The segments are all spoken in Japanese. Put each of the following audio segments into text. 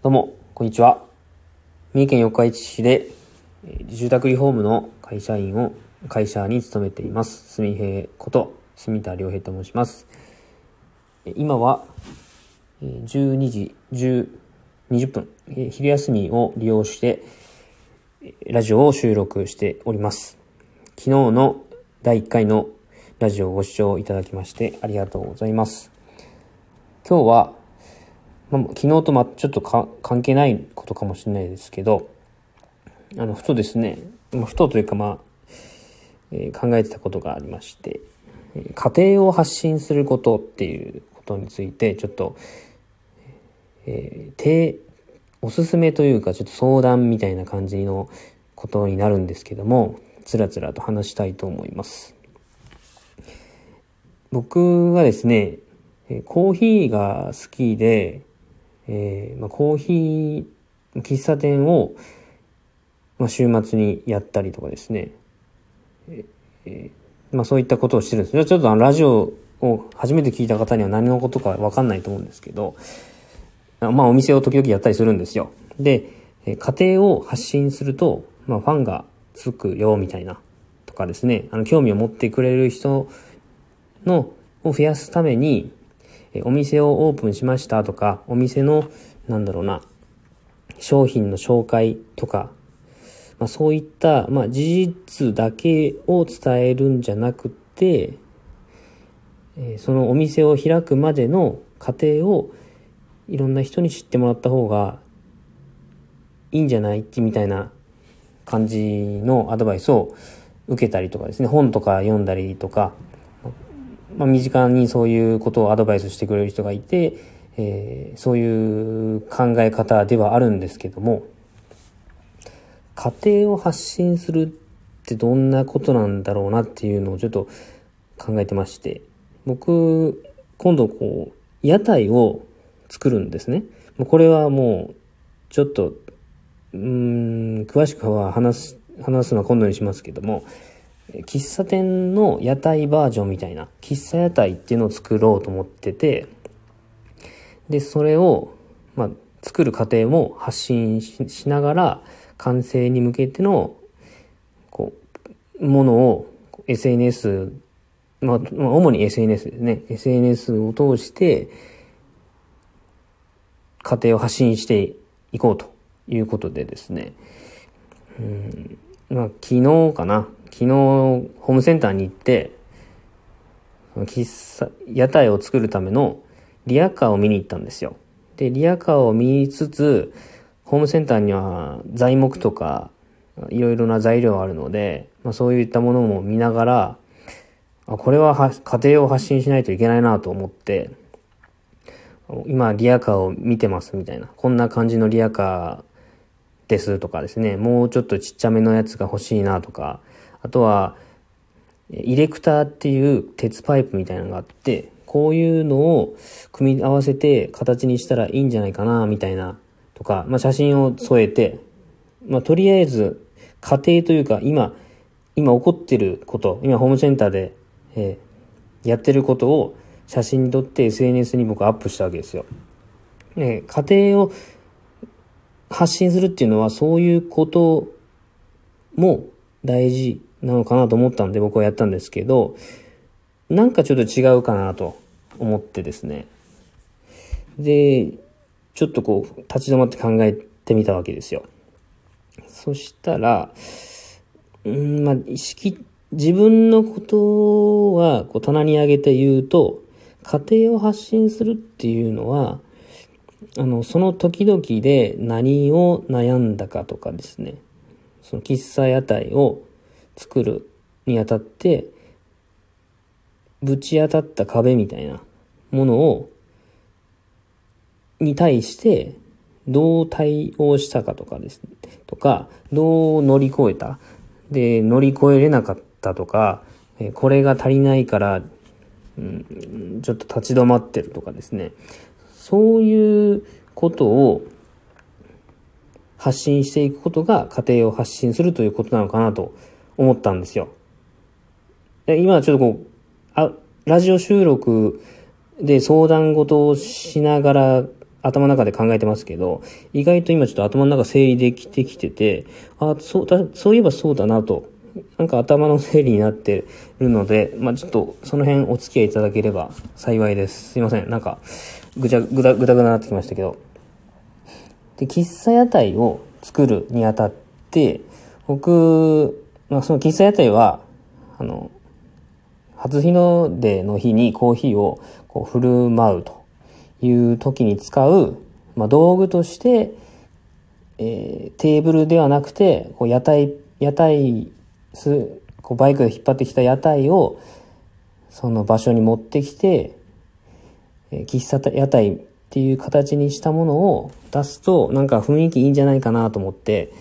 どうも、こんにちは。三重県四日市市で、住宅リフォームの会社員を、会社に勤めています。住平こと、住田良平と申します。今は、えー12時10 20分、昼休みを利用して、ラジオを収録しております。昨日の第1回のラジオをご視聴いただきましてありがとうございます。今日は、まあ、昨日とまちょっとか関係ないことかもしれないですけど、あの、ふとですね、まあ、ふとというかまあ、えー考えてたことがありまして、家庭を発信することっていうことについて、ちょっと、えー、ておすすめというか、ちょっと相談みたいな感じのことになるんですけども、つらつらと話したいと思います。僕はですね、コーヒーが好きで、えーまあ、コーヒー、喫茶店を、まあ、週末にやったりとかですね、えーまあ、そういったことをしてるんです。ちょっとあのラジオを初めて聞いた方には何のことかわかんないと思うんですけど、まあお店を時々やったりするんですよ。で、え家庭を発信すると、まあファンがつくよみたいなとかですね、あの興味を持ってくれる人のを増やすために、お店をオープンしましたとか、お店の、なんだろうな、商品の紹介とか、まあ、そういった、まあ、事実だけを伝えるんじゃなくて、そのお店を開くまでの過程をいろんな人に知ってもらった方がいいんじゃない？ってみたいな感じのアドバイスを受けたりとかですね、本とか読んだりとか、まあ、身近にそういうことをアドバイスしてくれる人がいて、えーそういう考え方ではあるんですけども、家庭を発信するってどんなことなんだろうなっていうのをちょっと考えてまして、僕、今度こう、屋台を作るんですね。これはもう、ちょっと、うん、詳しくは話す、話すのは今度にしますけども、喫茶店の屋台バージョンみたいな、喫茶屋台っていうのを作ろうと思ってて、で、それを、まあ、作る過程も発信ししながら、完成に向けての、こう、ものを SNS、まあ、まあ主に SNS ですね。SNS を通して、家庭を発信していこうということでですね。うん、まあ、昨日かな。昨日、ホームセンターに行って、喫茶、屋台を作るためのリアカーを見に行ったんですよ。で、リアカーを見つつ、ホームセンターには材木とか、いろいろな材料があるので、まあ、そういったものも見ながら、あこれはは家庭を発信しないといけないなと思って、今リアカーを見てますみたいな、こんな感じのリアカーですとかですね、もうちょっとちっちゃめのやつが欲しいなとか、あとは、イレクターっていう鉄パイプみたいなのがあって、こういうのを組み合わせて形にしたらいいんじゃないかな、みたいな、とか、まあ、写真を添えて、まあ、とりあえず、家庭というか、今、今起こってること、今ホームセンターで、えーやってることを写真に撮って SNS に僕アップしたわけですよ。ね、家庭を発信するっていうのはそういうことも大事なのかなと思ったんで僕はやったんですけど、なんかちょっと違うかなと思ってですね。で、ちょっとこう立ち止まって考えてみたわけですよ。そしたら、うん、まあ、意識、自分のことはこう棚に上げて言うと、家庭を発信するっていうのは、あの、その時々で何を悩んだかとかですね、その喫茶屋台を作るにあたって、ぶち当たった壁みたいなものを、に対して、どう対応したかとかですね、とか、どう乗り越えた。で、乗り越えれなかったとか、これが足りないから、うん、ちょっと立ち止まってるとかですね。そういうことを発信していくことが家庭を発信するということなのかなと思ったんですよ。で今ちょっとこう、あ、ラジオ収録で相談事をしながら頭の中で考えてますけど、意外と今ちょっと頭の中整理できてきてて、あ、そうだ、そういえばそうだなと、なんか頭の整理になってるので、まあちょっとその辺お付き合いいただければ幸いです。すいません。なんか、ぐちゃ、ぐだ、ぐだぐだなってきましたけど。で、喫茶屋台を作るにあたって、僕、まあその喫茶屋台は、あの、初日の出の日にコーヒーをこう振る舞うという時に使う、まあ、道具として、えー、テーブルではなくて、こう屋台、屋台す、こうバイクで引っ張ってきた屋台をその場所に持ってきて、えー、喫茶屋台っていう形にしたものを出すとなんか雰囲気いいんじゃないかなと思って、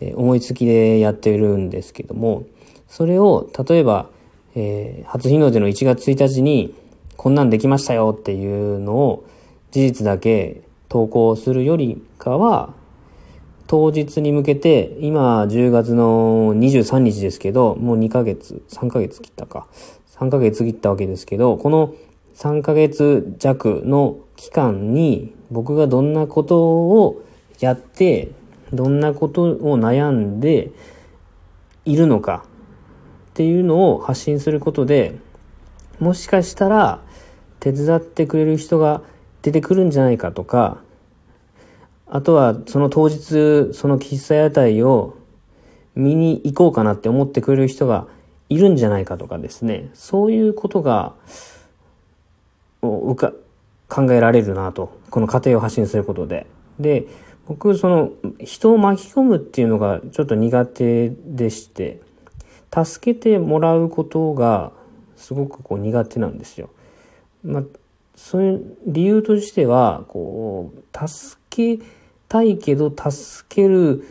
思いつきでやってるんですけども、それを例えばえー、初日の出の1月1日にこんなんできましたよっていうのを事実だけ投稿するよりかは当日に向けて今10月の23日ですけどもう2ヶ月3ヶ月切ったか。3ヶ月切ったわけですけどこの3ヶ月弱の期間に僕がどんなことをやってどんなことを悩んでいるのかっていうのを発信することで、もしかしたら手伝ってくれる人が出てくるんじゃないかとか、あとはその当日、その喫茶屋台を見に行こうかなって思ってくれる人がいるんじゃないかとかですね、そういうことが、うか、考えられるなと。この過程を発信することで。で、僕、その、人を巻き込むっていうのがちょっと苦手でして、助けてもらうことがすごくこう苦手なんですよ。まあ、そういう理由としては、こう、助けたいけど助ける、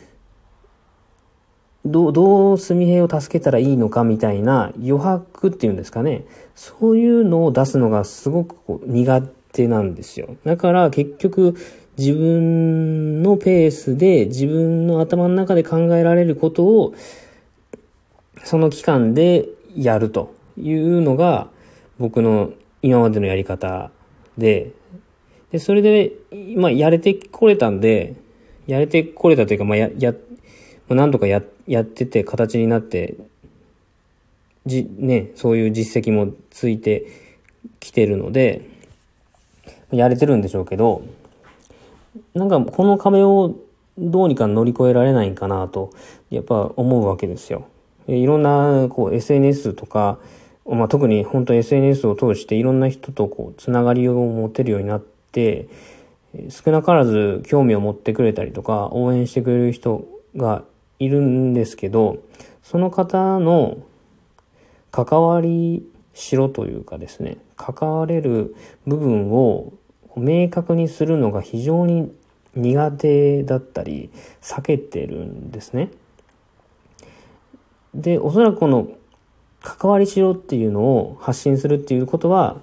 どう、どう純平を助けたらいいのかみたいな余白っていうんですかね。そういうのを出すのがすごくこう苦手なんですよ。だから結局自分のペースで自分の頭の中で考えられることをその期間でやるというのが僕の今までのやり方で、で、それで、まあ、やれてこれたんで、やれてこれたというか、まあ、や、や、まあ、何とかや、やってて形になって、じ、ね、そういう実績もついてきてるので、やれてるんでしょうけど、なんかこの壁をどうにか乗り越えられないかなと、やっぱ思うわけですよ。いろんなこう SNS とか、まあ、特に本当 SNS を通していろんな人とこうつながりを持てるようになって少なからず興味を持ってくれたりとか応援してくれる人がいるんですけどその方の関わりしろというかですね関われる部分を明確にするのが非常に苦手だったり避けてるんですね。で、おそらくこの関わりしろっていうのを発信するっていうことは、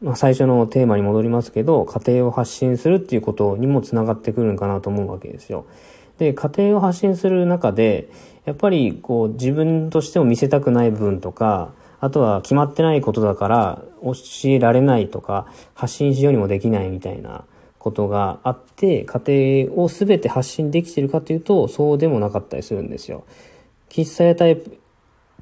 まあ、最初のテーマに戻りますけど、家庭を発信するっていうことにもつながってくるのかなと思うわけですよ。で、家庭を発信する中で、やっぱりこう自分としても見せたくない部分とか、あとは決まってないことだから教えられないとか、発信しようにもできないみたいなことがあって、家庭を全て発信できてるかというと、そうでもなかったりするんですよ。喫茶屋台プ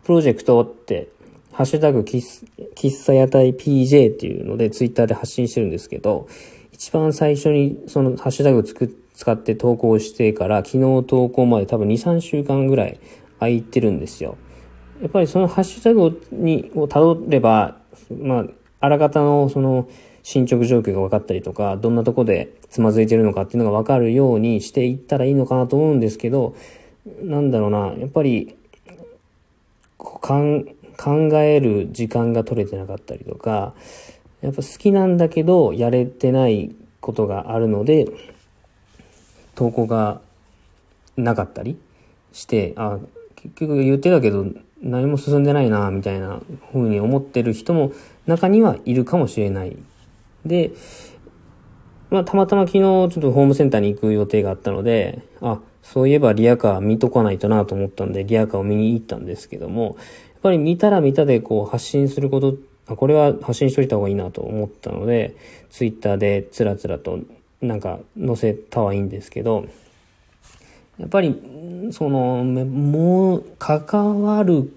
ロジェクトって、ハッシュタグ喫茶屋台 PJ っていうのでツイッターで発信してるんですけど、一番最初にそのハッシュタグつく使って投稿してから昨日投稿まで多分2、3週間ぐらい空いてるんですよ。やっぱりそのハッシュタグにを辿れば、まあ、あらかたのその進捗状況が分かったりとか、どんなとこでつまずいてるのかっていうのが分かるようにしていったらいいのかなと思うんですけど、なんだろうな、やっぱり、考える時間が取れてなかったりとか、やっぱ好きなんだけど、やれてないことがあるので、投稿がなかったりして、あ、結局言ってたけど、何も進んでないな、みたいな風に思ってる人も中にはいるかもしれない。で、まあ、たまたま昨日ちょっとホームセンターに行く予定があったので、あ、そういえばリアカー見とかないとなと思ったんで、リアカーを見に行ったんですけども、やっぱり見たら見たでこう発信すること、あこれは発信しといた方がいいなと思ったので、ツイッターでつらつらとなんか載せたはいいんですけど、やっぱり、その、もう、関わる、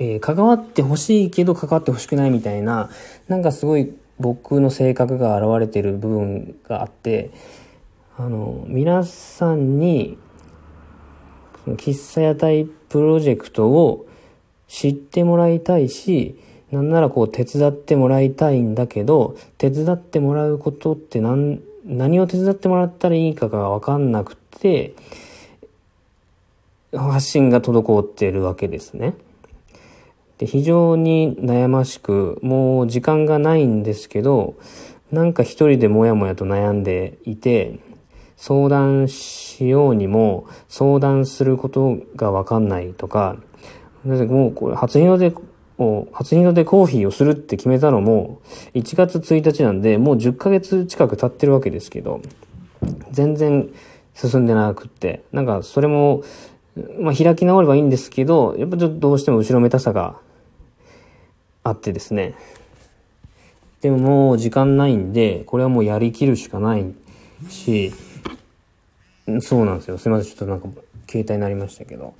えー、関わってほしいけど関わってほしくないみたいな、なんかすごい僕の性格が現れてる部分があって、あの、皆さんに、喫茶屋台プロジェクトを知ってもらいたいし、なんならこう手伝ってもらいたいんだけど、手伝ってもらうことって何、何を手伝ってもらったらいいかがわかんなくて、発信が滞ってるわけですね。で非常に悩ましく、もう時間がないんですけど、なんか一人でもやもやと悩んでいて、相談しようにも相談することがわかんないとか、もうこれ初日の出を、初日の出コーヒーをするって決めたのも1月1日なんで、もう10ヶ月近く経ってるわけですけど、全然進んでなくって、なんかそれも、まあ開き直ればいいんですけど、やっぱちょっとどうしても後ろめたさがあってですね。でももう時間ないんで、これはもうやりきるしかないし、そうなんですよ。すいません。ちょっとなんか、携帯になりましたけど。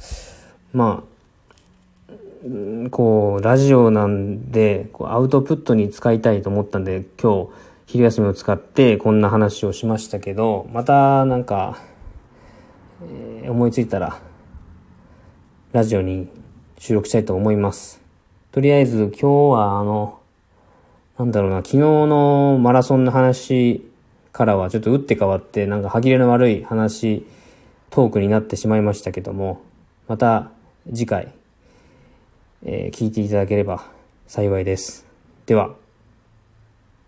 まあ、こう、ラジオなんで、こうアウトプットに使いたいと思ったんで、今日、昼休みを使ってこんな話をしましたけど、またなんか、えー、思いついたら、ラジオに収録したいと思います。とりあえず今日はあの、なんだろうな、昨日のマラソンの話からはちょっと打って変わって、なんか歯切れの悪い話、トークになってしまいましたけども、また次回、えー、聞いていただければ幸いです。では。